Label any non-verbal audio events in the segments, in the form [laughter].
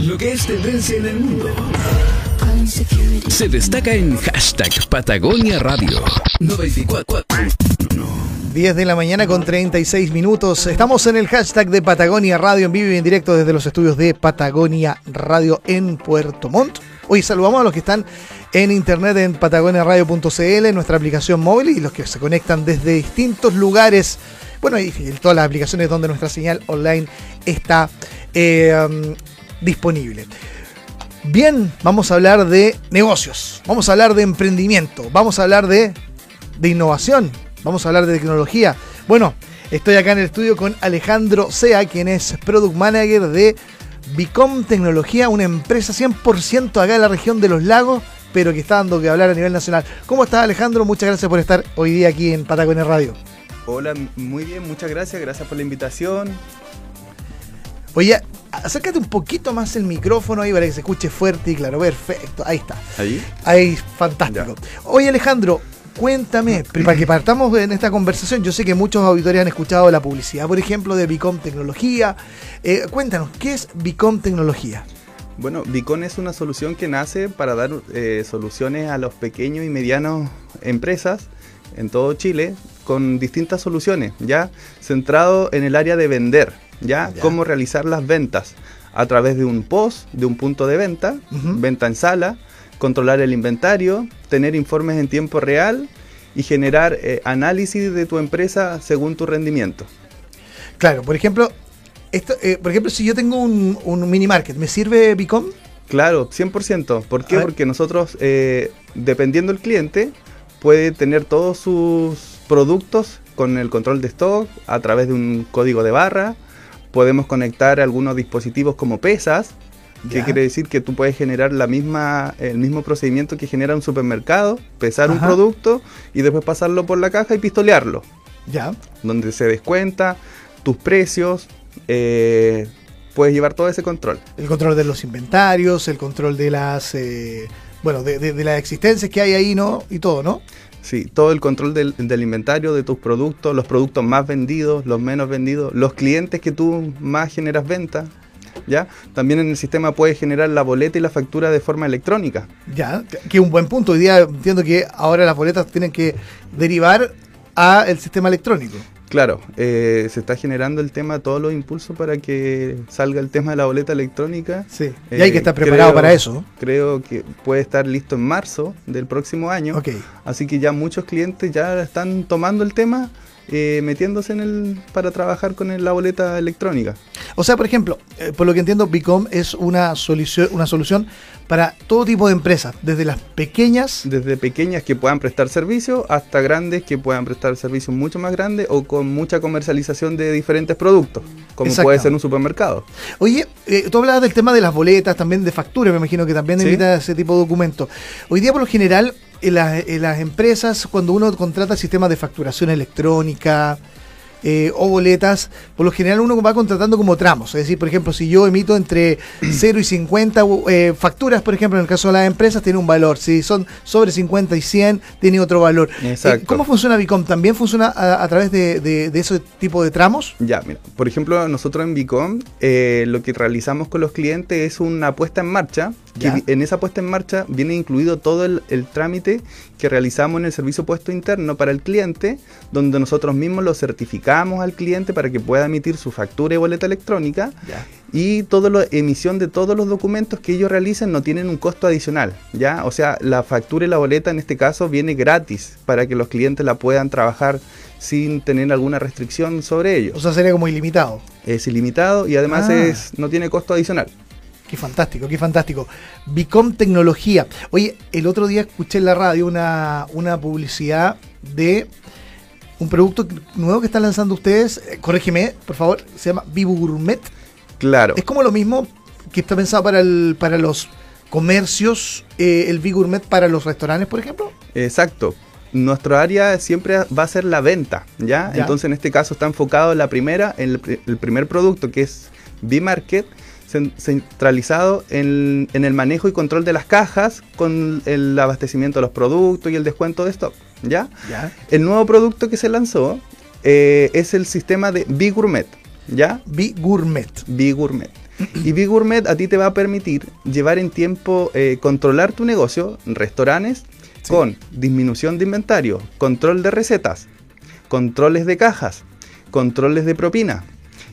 Lo que es tendencia en el mundo. Se destaca en hashtag Patagonia Radio 94. 10 de la mañana con 36 minutos. Estamos en el hashtag de Patagonia Radio en vivo y en directo desde los estudios de Patagonia Radio en Puerto Montt. Hoy saludamos a los que están en internet en patagoniaradio.cl, nuestra aplicación móvil y los que se conectan desde distintos lugares. Bueno, y todas las aplicaciones donde nuestra señal online está eh, um, disponible. Bien, vamos a hablar de negocios, vamos a hablar de emprendimiento, vamos a hablar de, de innovación, vamos a hablar de tecnología. Bueno, estoy acá en el estudio con Alejandro Sea, quien es Product Manager de Bicom Tecnología, una empresa 100% acá en la región de los lagos, pero que está dando que hablar a nivel nacional. ¿Cómo estás Alejandro? Muchas gracias por estar hoy día aquí en Patagonia Radio. Hola, muy bien, muchas gracias, gracias por la invitación. Oye, acércate un poquito más el micrófono ahí para que se escuche fuerte y claro. Perfecto, ahí está. ¿Ahí? Ahí, fantástico. Oye, Alejandro, cuéntame, para que partamos en esta conversación, yo sé que muchos auditores han escuchado la publicidad, por ejemplo, de Bicom Tecnología. Eh, cuéntanos, ¿qué es Bicom Tecnología? Bueno, Bicom es una solución que nace para dar eh, soluciones a los pequeños y medianos empresas en todo Chile con distintas soluciones, ya centrado en el área de vender ¿ya? Cómo realizar las ventas a través de un post, de un punto de venta, venta en sala, controlar el inventario, tener informes en tiempo real y generar eh, análisis de tu empresa según tu rendimiento. Claro, por ejemplo, esto, eh, por ejemplo, si yo tengo un, mini market, ¿me sirve Bicom? Claro, 100%. ¿Por qué? Porque nosotros, eh, dependiendo del cliente, puede tener todos sus productos con el control de stock a través de un código de barra podemos conectar algunos dispositivos como pesas, que quiere decir que tú puedes generar la misma, el mismo procedimiento que genera un supermercado, pesar un producto y después pasarlo por la caja y pistolearlo. Ya. Donde se descuenta tus precios, eh, puedes llevar todo ese control. El control de los inventarios, el control de las, eh, bueno, de, de, de, las existencias que hay ahí, ¿no? Y todo, ¿no? Sí, todo el control del, inventario, de tus productos, los productos más vendidos, los menos vendidos, los clientes que tú más generas ventas. ¿Ya? También en el sistema puedes generar la boleta y la factura de forma electrónica. Ya, que un buen punto. Hoy día entiendo que ahora las boletas tienen que derivar a el sistema electrónico. Claro, eh, se está generando el tema, todos los impulsos para que salga el tema de la boleta electrónica. Sí, y hay que estar preparado para eso. Creo que puede estar listo en marzo del próximo año. Ok. Así que ya muchos clientes ya están tomando el tema eh, metiéndose en el para trabajar con la boleta electrónica. O sea, por ejemplo, eh, por lo que entiendo, Bicom es una solución, una solución para todo tipo de empresas, desde las pequeñas. Desde pequeñas que puedan prestar servicio hasta grandes que puedan prestar servicios mucho más grandes o con mucha comercialización de diferentes productos, como puede ser un supermercado. Oye, eh, tú hablabas del tema de las boletas, también de facturas, me imagino que también ¿Sí? ese tipo de documentos. Hoy día, por lo general, en, las empresas, cuando uno contrata sistemas de facturación electrónica, eh, o boletas, por lo general uno va contratando como tramos. Es decir, por ejemplo, si yo emito entre [clears throat] 0 y 50 eh, facturas, por ejemplo, en el caso de las empresas, tiene un valor. Si son sobre 50 y 100, tiene otro valor. Eh, ¿Cómo funciona Bicom? ¿También funciona a, través de, ese tipo de tramos? Ya, mira, por ejemplo, nosotros en Bicom lo que realizamos con los clientes es una puesta en marcha. Que en esa puesta en marcha viene incluido todo el, el trámite que realizamos en el servicio puesto interno para el cliente, donde nosotros mismos lo certificamos al cliente para que pueda emitir su factura y boleta electrónica y toda la emisión de todos los documentos que ellos realicen no tienen un costo adicional, ¿ya? O sea, la factura y la boleta en este caso viene gratis para que los clientes la puedan trabajar sin tener alguna restricción sobre ellos. O sea, sería como ilimitado. Es ilimitado y además ah. es, no tiene costo adicional. Qué fantástico, qué fantástico. Bicom Tecnología. Oye, el otro día escuché en la radio una, una publicidad de un producto nuevo que están lanzando ustedes, eh, corrígeme, por favor, se llama Vivo Gourmet. Claro. Es como lo mismo que está pensado para, el, para los comercios, eh, el Vivo Gourmet para los restaurantes, por ejemplo. Exacto. Nuestra área siempre va a ser la venta, ¿ya? Entonces, en este caso está enfocado en la primera, en el, primer producto que es B-Market, centralizado en, en, el manejo y control de las cajas con el abastecimiento de los productos y el descuento de stock. ¿ya? El nuevo producto que se lanzó eh, es el sistema de B-Gourmet, ¿ya? B-Gourmet. B-Gourmet. Y Big a ti te va a permitir llevar en tiempo, eh, controlar tu negocio, restaurantes, con disminución de inventario, control de recetas, controles de cajas, controles de propina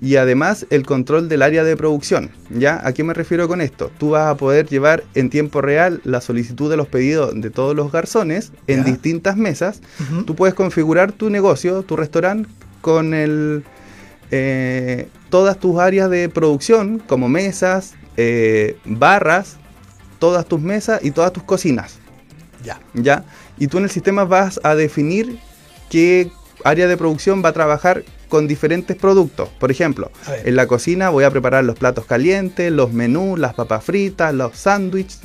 y además el control del área de producción. ¿Ya? ¿A qué me refiero con esto? Tú vas a poder llevar en tiempo real la solicitud de los pedidos de todos los garzones en distintas mesas. Tú puedes configurar tu negocio, tu restaurante, con el, eh, todas tus áreas de producción, como mesas, eh, barras, todas tus mesas y todas tus cocinas. Ya. ¿Ya? Y tú en el sistema vas a definir qué área de producción va a trabajar con diferentes productos. Por ejemplo, en la cocina voy a preparar los platos calientes, los menús, las papas fritas, los sándwiches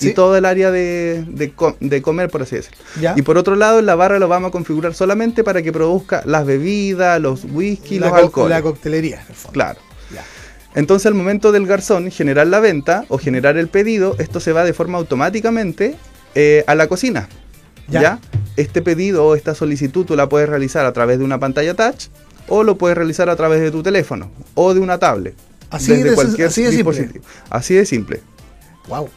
y todo el área de, de, comer, por así decirlo. Y por otro lado, en la barra lo vamos a configurar solamente para que produzca las bebidas, los whisky, los alcoholes. La coctelería, Claro. Entonces, al momento del garzón generar la venta o generar el pedido, esto se va de forma automáticamente eh, a la cocina. ¿Ya? Este pedido o esta solicitud tú la puedes realizar a través de una pantalla touch o lo puedes realizar a través de tu teléfono o de una tablet. Así desde de, cualquier así de dispositivo. Simple. Así de simple. Wow.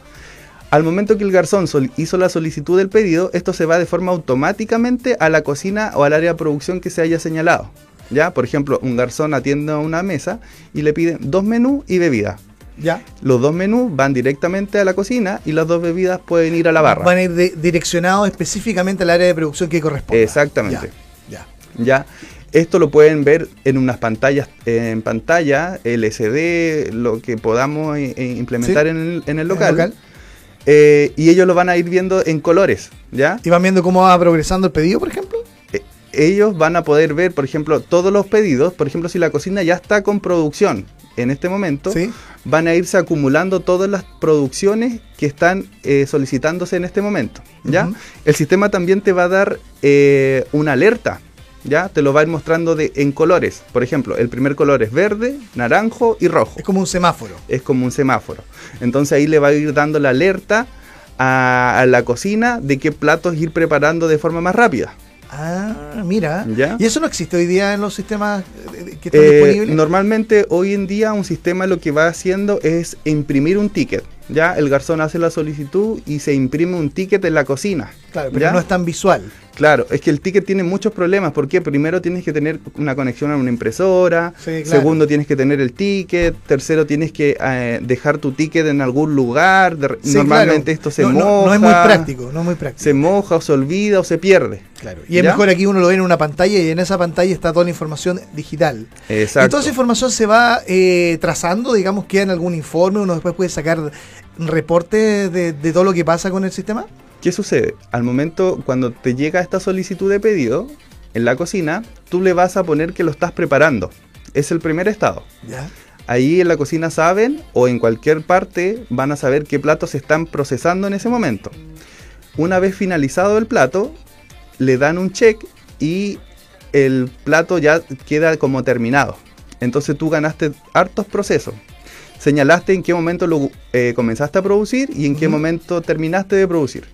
Al momento que el garzón hizo la solicitud del pedido, esto se va de forma automáticamente a la cocina o al área de producción que se haya señalado. ¿Ya? Por ejemplo, un garzón atiende a una mesa y le pide dos menús y bebida. ¿Ya? Los dos menús van directamente a la cocina y las dos bebidas pueden ir a la barra. Van a ir direccionados específicamente al área de producción que corresponde. Exactamente. Ya. ya. Esto lo pueden ver en unas pantallas, en pantalla, LCD, lo que podamos eh, eh, implementar en, el, local. Eh, y ellos lo van a ir viendo en colores, ¿ya? ¿Y van viendo cómo va progresando el pedido, por ejemplo? ellos van a poder ver, por ejemplo, todos los pedidos. Por ejemplo, si la cocina ya está con producción en este momento, van a irse acumulando todas las producciones que están solicitándose en este momento, ¿ya? El sistema también te va a dar una alerta ¿ya? Te lo va a ir mostrando de, en colores. Por ejemplo, el primer color es verde, naranjo y rojo. Es como un semáforo. Es como un semáforo. Entonces ahí le va a ir dando la alerta a, la cocina de qué platos ir preparando de forma más rápida. Ah, mira. ¿Y eso no existe hoy día en los sistemas que están eh, disponibles? Normalmente hoy en día un sistema lo que va haciendo es imprimir un ticket. Ya el garzón hace la solicitud y se imprime un ticket en la cocina. Claro, pero no es tan visual. Claro, es que el ticket tiene muchos problemas, porque primero tienes que tener una conexión a una impresora, segundo tienes que tener el ticket, tercero tienes que eh, dejar tu ticket en algún lugar, normalmente esto se moja. No, es muy práctico, no es muy práctico. Se moja o se olvida o se pierde. Claro, y es mejor aquí uno lo ve en una pantalla y en esa pantalla está toda la información digital. Exacto. Y toda esa información se va eh, trazando, digamos, queda en algún informe, uno después puede sacar reporte de, de todo lo que pasa con el sistema. ¿Qué sucede? Al momento cuando te llega esta solicitud de pedido en la cocina, tú le vas a poner que lo estás preparando. Es el primer estado. ¿Ya? Ahí en la cocina saben o en cualquier parte van a saber qué platos se están procesando en ese momento. Una vez finalizado el plato, le dan un check y el plato ya queda como terminado. Entonces tú ganaste hartos procesos. Señalaste en qué momento lo eh, comenzaste a producir y en qué momento terminaste de producir.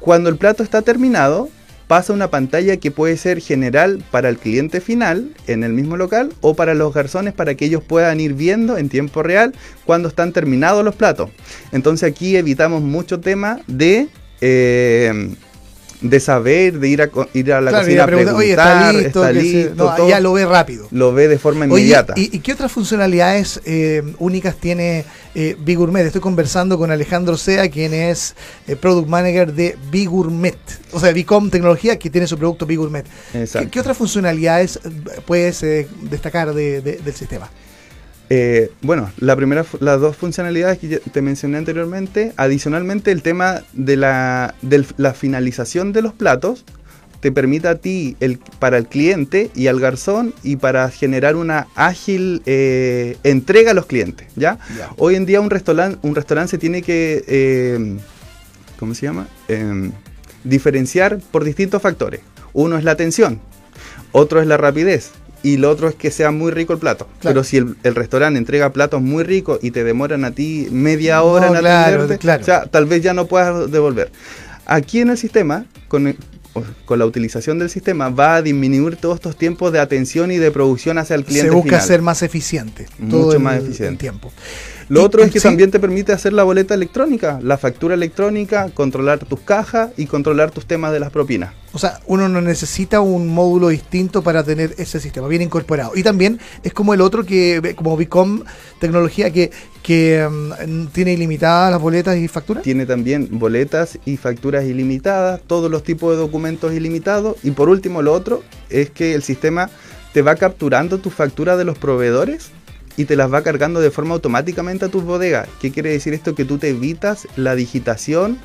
Cuando el plato está terminado, pasa una pantalla que puede ser general para el cliente final en el mismo local o para los garzones para que ellos puedan ir viendo en tiempo real cuando están terminados los platos. Entonces aquí evitamos mucho tema de... Eh, de saber, de ir a, ir a la cocina a preguntar, Oye, está listo, ya lo ve rápido. Lo ve de forma inmediata. ¿y, qué otras funcionalidades eh, únicas tiene eh, Bigurmet? Estoy conversando con Alejandro Sea, quien es eh, Product Manager de Bigurmet. O sea, Bicom Tecnología, que tiene su producto Bigurmet. ¿Qué, ¿Qué, otras funcionalidades eh, puedes destacar del sistema? Eh, bueno, la primera, las dos funcionalidades que te mencioné anteriormente, adicionalmente el tema de la, de la finalización de los platos, te permite a ti, el, para el cliente y al garzón, y para generar una ágil eh, entrega a los clientes. ¿ya? Hoy en día un restaurante un restaurante se tiene que, eh, ¿cómo se llama? Em, diferenciar por distintos factores. Uno es la atención, otro es la rapidez y lo otro es que sea muy rico el plato. Pero si el, restaurante entrega platos muy ricos y te demoran a ti media hora en atenderte, o sea, tal vez ya no puedas devolver. Aquí en el sistema, con, con la utilización del sistema va a disminuir todos estos tiempos de atención y de producción hacia el cliente. Se busca ser más eficiente. Mucho más eficiente. tiempo. Lo otro es que también te permite hacer la boleta electrónica, la factura electrónica, controlar tus cajas y controlar tus temas de las propinas. O sea, uno no necesita un módulo distinto para tener ese sistema bien incorporado. Y también es como el otro que, como Bicom Tecnología, que, que mm, tiene ilimitadas las boletas y facturas. Tiene también boletas y facturas ilimitadas, todos los tipos de documentos ilimitados. Y por último, lo otro es que el sistema te va capturando tus facturas de los proveedores y te las va cargando de forma automáticamente a tus bodegas. ¿Qué quiere decir esto? Que tú te evitas la digitación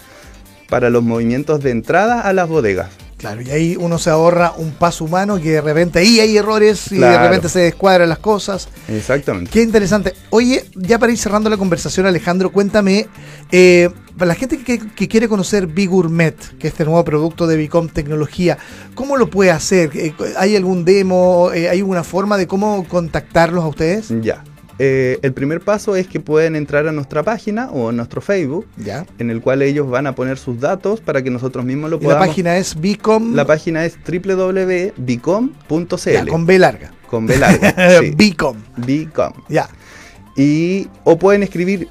para los movimientos de entrada a las bodegas. Claro, y ahí uno se ahorra un paso humano que de repente ahí hay errores y de repente se descuadran las cosas. Exactamente. Qué interesante. Oye, ya para ir cerrando la conversación, Alejandro, cuéntame, eh, para la gente que, quiere conocer Bigurmet, que es este nuevo producto de Bicom Tecnología, ¿cómo lo puede hacer? Eh, ¿Hay algún demo? Eh, ¿Hay alguna forma de cómo contactarlos a ustedes? Ya. Eh, el primer paso es que pueden entrar a nuestra página o a nuestro Facebook, ¿Ya? en el cual ellos van a poner sus datos para que nosotros mismos lo podamos. ¿La página es Bicom? La página es www.bicom.cl. Con B larga. Con B larga. [laughs] Bicom. Bicom. Ya. Y, o pueden escribir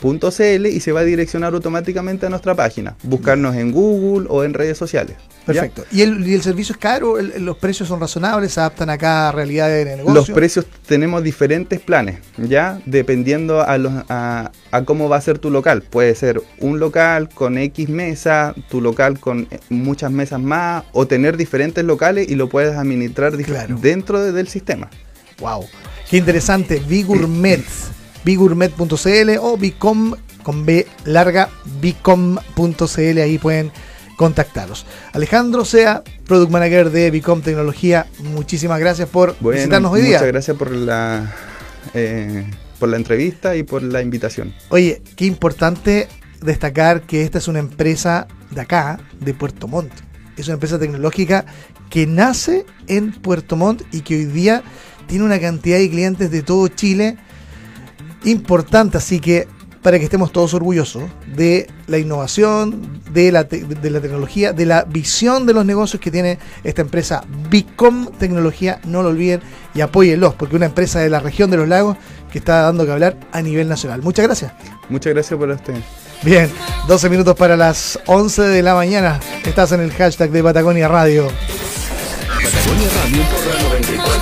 bigurmet.cl y se va a direccionar automáticamente a nuestra página. Buscarnos en Google o en redes sociales. Perfecto. ¿Y el, servicio es caro? ¿Los precios son razonables? ¿Se adaptan a realidades de negocio? Los precios tenemos diferentes planes, ¿ya? Dependiendo a, los, a, cómo va a ser tu local. Puede ser un local con X mesa, tu local con muchas mesas más, o tener diferentes locales y lo puedes administrar dentro del sistema. ¡Wow! ¡Qué interesante! Bigurmet. Bigurmet.cl o Bicom con B larga, bicom.cl. Ahí pueden contactaros. Alejandro Sea, Product Manager de Bicom Tecnología, muchísimas gracias por visitarnos hoy día. Muchas gracias por la, eh, por la entrevista y por la invitación. Oye, qué importante destacar que esta es una empresa de acá, de Puerto Montt. Es una empresa tecnológica que nace en Puerto Montt y que hoy día tiene una cantidad de clientes de todo Chile importante. Así que para que estemos todos orgullosos de la innovación, de la, de la tecnología, de la visión de los negocios que tiene esta empresa Bicom Tecnología. No lo olviden y apóyenlos, porque una empresa de la región de los lagos que está dando que hablar a nivel nacional. Muchas gracias. Muchas gracias por este. Bien, 12 minutos para las 11 de la mañana. Estás en el hashtag de Patagonia Radio. Patagonia Radio por la 94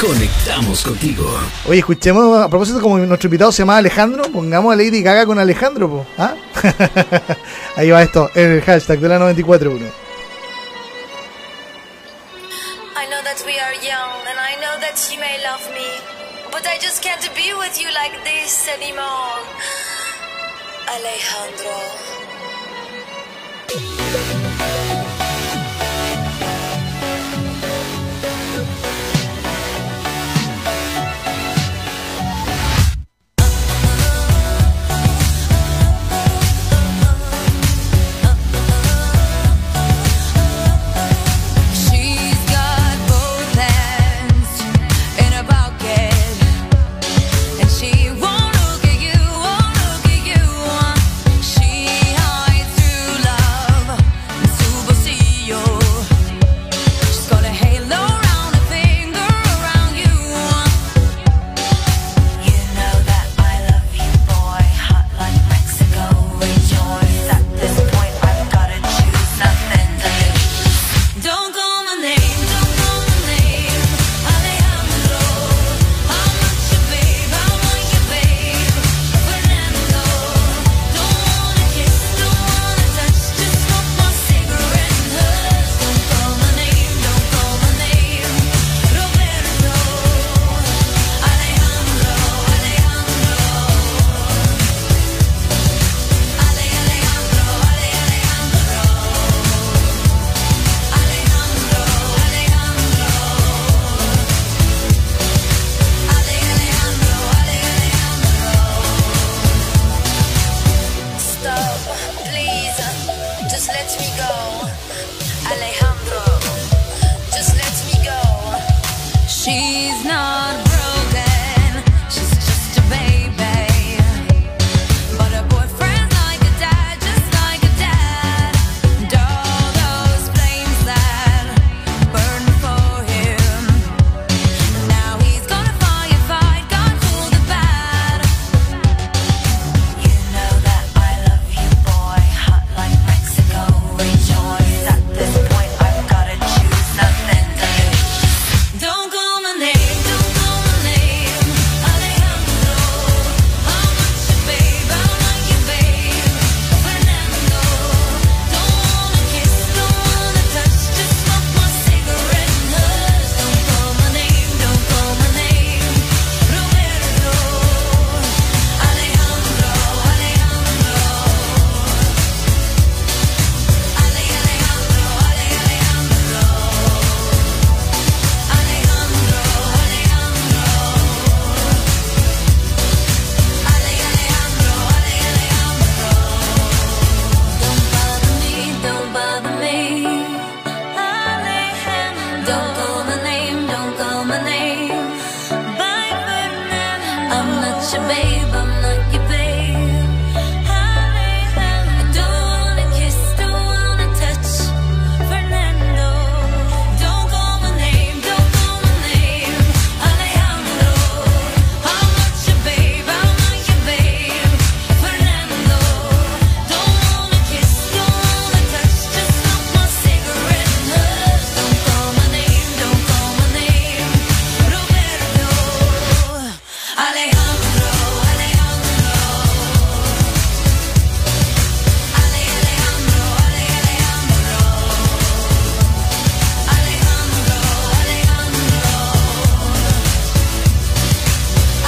Conectamos contigo. Oye, escuchemos, a propósito, como nuestro invitado se llama Alejandro, pongamos a Lady Gaga con Alejandro, ¿ah? [laughs] Ahí va esto, en el hashtag de la 941. I know that we are young and I know that you may love me, but I just can't be with you like this anymore. Alejandro.